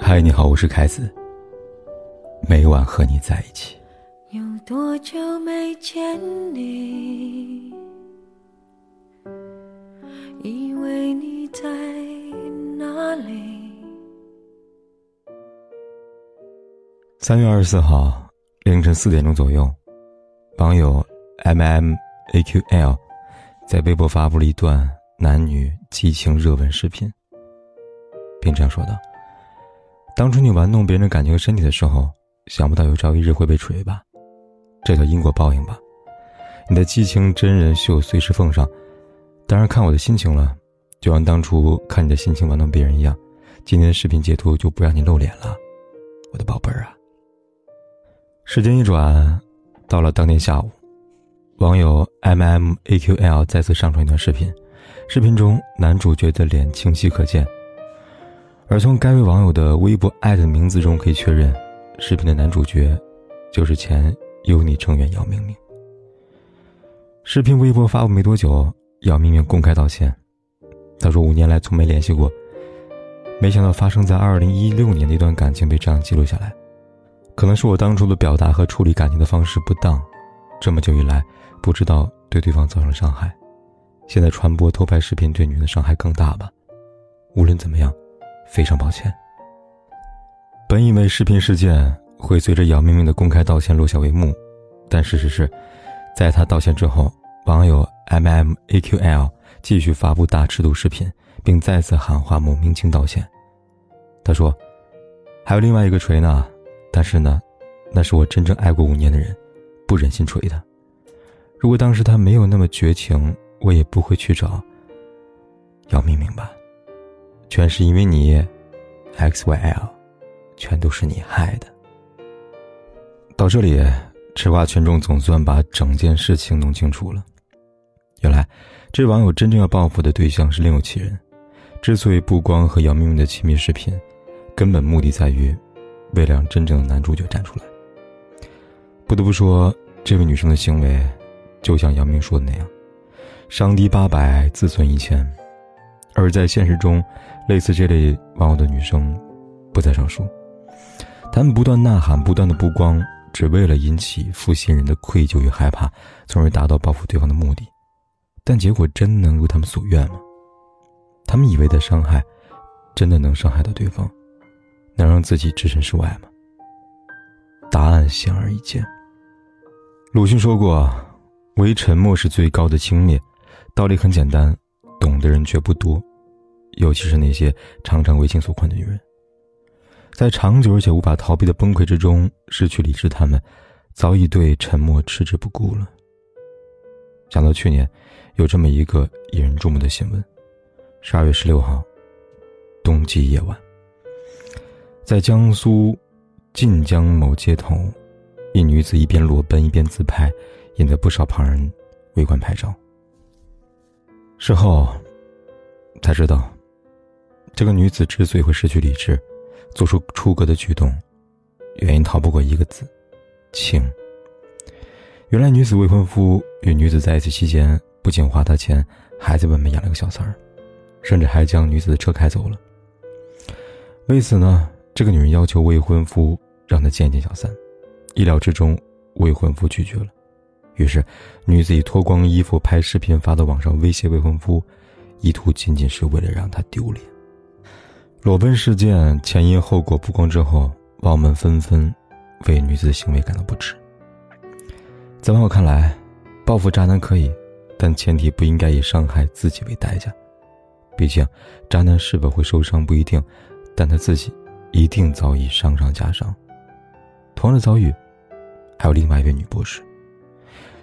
嗨，你好，我是凯子。每晚和你在一起。有多久没见你？以为你在哪里？三月二十四号凌晨四点钟左右，网友 M M A Q L 在微博发布了一段男女激情热吻视频，并这样说道。当初你玩弄别人的感情和身体的时候，想不到有朝一日会被锤吧？这叫因果报应吧？你的激情真人秀随时奉上，当然看我的心情了，就像当初看你的心情玩弄别人一样。今天的视频截图就不让你露脸了，我的宝贝儿啊！时间一转，到了当天下午，网友 M M A Q L 再次上传一段视频，视频中男主角的脸清晰可见。而从该位网友的微博艾特名字中可以确认，视频的男主角就是前优妮成员姚明明。视频微博发布没多久，姚明明公开道歉，他说五年来从没联系过，没想到发生在二零一六年的一段感情被这样记录下来，可能是我当初的表达和处理感情的方式不当，这么久以来不知道对对方造成了伤害，现在传播偷拍视频对女人的伤害更大吧，无论怎么样。非常抱歉。本以为视频事件会随着姚明明的公开道歉落下帷幕，但事实是，在他道歉之后，网友 M M A Q L 继续发布大尺度视频，并再次喊话某明星道歉。他说：“还有另外一个锤呢，但是呢，那是我真正爱过五年的人，不忍心锤他。如果当时他没有那么绝情，我也不会去找姚明明吧。”全是因为你，X Y L，全都是你害的。到这里，吃瓜群众总算把整件事情弄清楚了。原来，这网友真正要报复的对象是另有其人。之所以曝光和姚明明的亲密视频，根本目的在于，为了让真正的男主角站出来。不得不说，这位女生的行为，就像姚明说的那样，伤敌八百，自损一千。而在现实中，类似这类网友的女生不在少数，她们不断呐喊，不断的曝光，只为了引起负心人的愧疚与害怕，从而达到报复对方的目的。但结果真能如他们所愿吗？他们以为的伤害，真的能伤害到对方，能让自己置身事外吗？答案显而易见。鲁迅说过：“唯沉默是最高的轻蔑。”道理很简单，懂的人却不多。尤其是那些常常为情所困的女人，在长久而且无法逃避的崩溃之中失去理智，她们早已对沉默置之不顾了。想到去年有这么一个引人注目的新闻：十二月十六号，冬季夜晚，在江苏晋江某街头，一女子一边裸奔一边自拍，引得不少旁人围观拍照。事后才知道。这个女子之所以会失去理智，做出出格的举动，原因逃不过一个字：情。原来女子未婚夫与女子在一起期间，不仅花她钱，还在外面养了个小三儿，甚至还将女子的车开走了。为此呢，这个女人要求未婚夫让她见见小三，意料之中，未婚夫拒绝了。于是，女子以脱光衣服拍视频发到网上威胁未婚夫，意图仅仅是为了让他丢脸。裸奔事件前因后果曝光之后，网友们纷纷为女子的行为感到不耻。在网友看来，报复渣男可以，但前提不应该以伤害自己为代价。毕竟，渣男是否会受伤不一定，但他自己一定早已伤上加伤。同样的遭遇，还有另外一位女博士。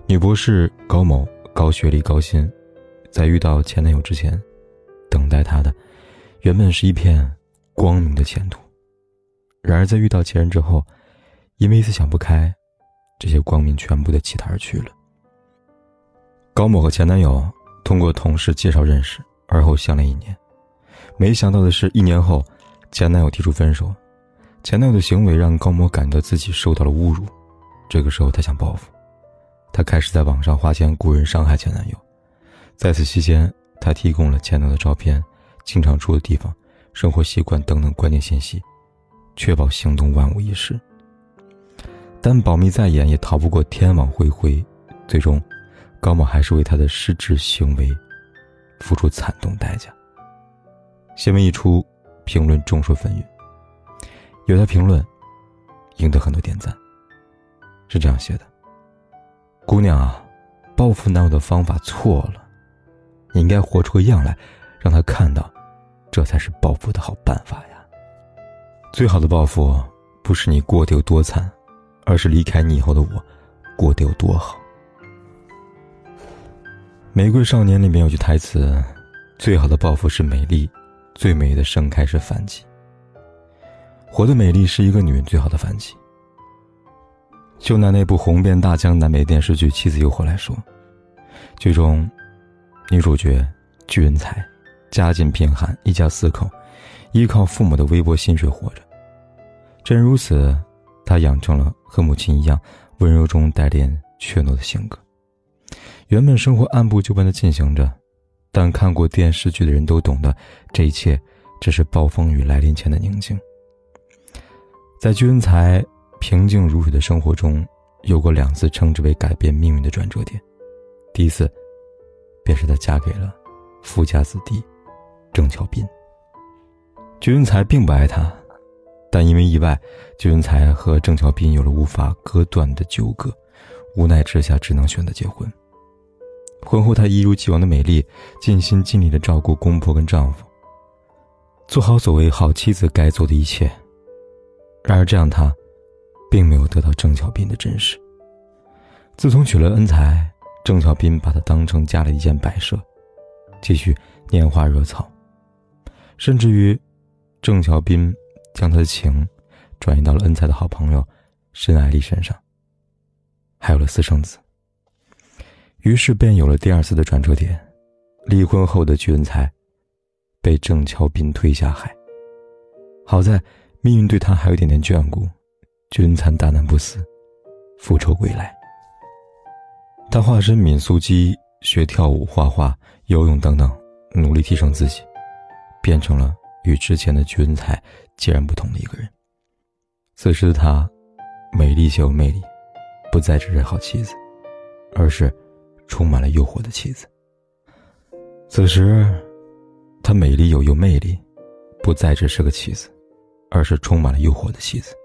女博士高某，高学历高薪，在遇到前男友之前，等待她的。原本是一片光明的前途，然而在遇到前任之后，因为一次想不开，这些光明全部的弃他而去了。高某和前男友通过同事介绍认识，而后相恋一年，没想到的是，一年后，前男友提出分手，前男友的行为让高某感到自己受到了侮辱，这个时候他想报复，他开始在网上花钱雇人伤害前男友，在此期间，他提供了前男友的照片。经常住的地方、生活习惯等等关键信息，确保行动万无一失。但保密再严，也逃不过天网恢恢，最终，高某还是为他的失职行为付出惨痛代价。新闻一出，评论众说纷纭。有的评论赢得很多点赞，是这样写的：“姑娘啊，报复男友的方法错了，你应该活出个样来，让他看到，这才是报复的好办法呀。最好的报复不是你过得有多惨，而是离开你以后的我过得有多好。”《玫瑰少年》里面有句台词：“最好的报复是美丽。”最美的盛开是反击。活的美丽是一个女人最好的反击。就拿那部红遍大江南北电视剧《妻子诱惑》来说，剧中女主角巨恩才，家境贫寒，一家四口依靠父母的微薄薪水活着。正如此，她养成了和母亲一样温柔中带点怯懦的性格。原本生活按部就班的进行着。但看过电视剧的人都懂得，这一切只是暴风雨来临前的宁静。在居恩才平静如水的生活中，有过两次称之为改变命运的转折点。第一次，便是她嫁给了富家子弟郑巧斌。鞠文才并不爱她，但因为意外，鞠文才和郑巧斌有了无法割断的纠葛，无奈之下只能选择结婚。婚后，她一如既往的美丽，尽心尽力的照顾公婆跟丈夫，做好所谓好妻子该做的一切。然而，这样她，并没有得到郑巧斌的珍视。自从娶了恩才，郑巧斌把她当成家里一件摆设，继续拈花惹草，甚至于，郑巧斌将他的情转移到了恩才的好朋友申爱丽身上，还有了私生子。于是便有了第二次的转折点，离婚后的鞠恩才被郑巧斌推下海。好在命运对他还有一点点眷顾，鞠恩才大难不死，复仇归来。他化身闵素姬，学跳舞、画画、游泳等等，努力提升自己，变成了与之前的鞠恩才截然不同的一个人。此时的他，美丽且有魅力，不再只是好妻子，而是。充满了诱惑的妻子。此时，她美丽又有魅力，不再只是个妻子，而是充满了诱惑的妻子。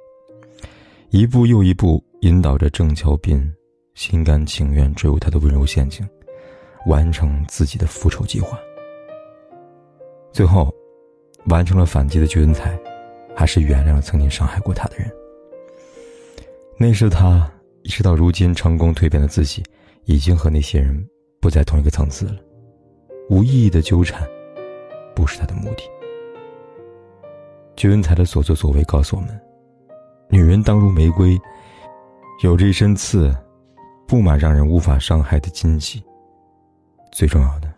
一步又一步引导着郑乔斌，心甘情愿坠入他的温柔陷阱，完成自己的复仇计划。最后，完成了反击的鞠恩才，还是原谅了曾经伤害过他的人。那时的他意识到，如今成功蜕变的自己。已经和那些人不在同一个层次了，无意义的纠缠，不是他的目的。鞠恩才的所作所为告诉我们：女人当如玫瑰，有着一身刺，布满让人无法伤害的荆棘。最重要的，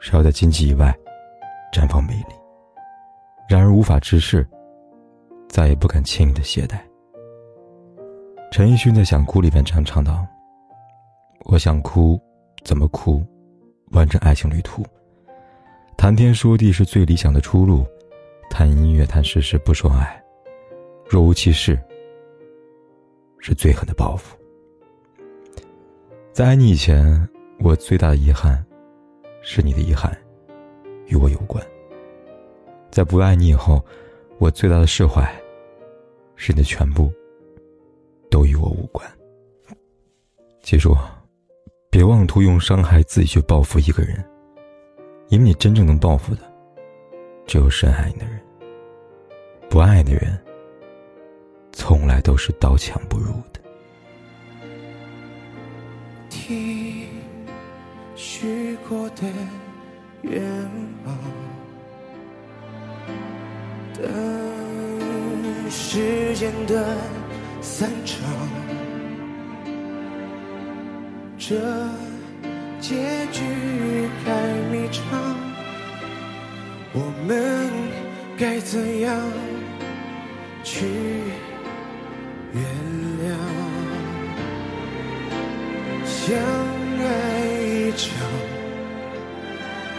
是要在荆棘以外，绽放美丽。然而无法直视，再也不敢轻易的懈怠。陈奕迅在《想哭》里边这样唱道。我想哭，怎么哭？完成爱情旅途。谈天说地是最理想的出路，谈音乐谈事实不说爱，若无其事，是最狠的报复。在爱你以前，我最大的遗憾，是你的遗憾，与我有关。在不爱你以后，我最大的释怀，是你的全部，都与我无关。记住。别妄图用伤害自己去报复一个人，因为你真正能报复的，只有深爱你的人。不爱的人，从来都是刀枪不入的。听许过的愿望，等时间的散场。这结局太迷长，我们该怎样去原谅？相爱一场，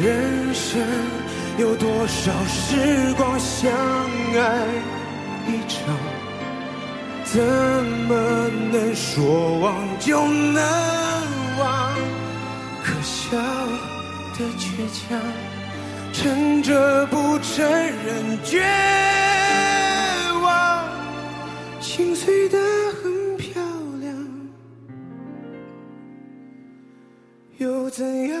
人生有多少时光相爱一场？怎么能说忘就能忘？可笑的倔强，撑着不承认绝望，心碎的很漂亮，又怎样？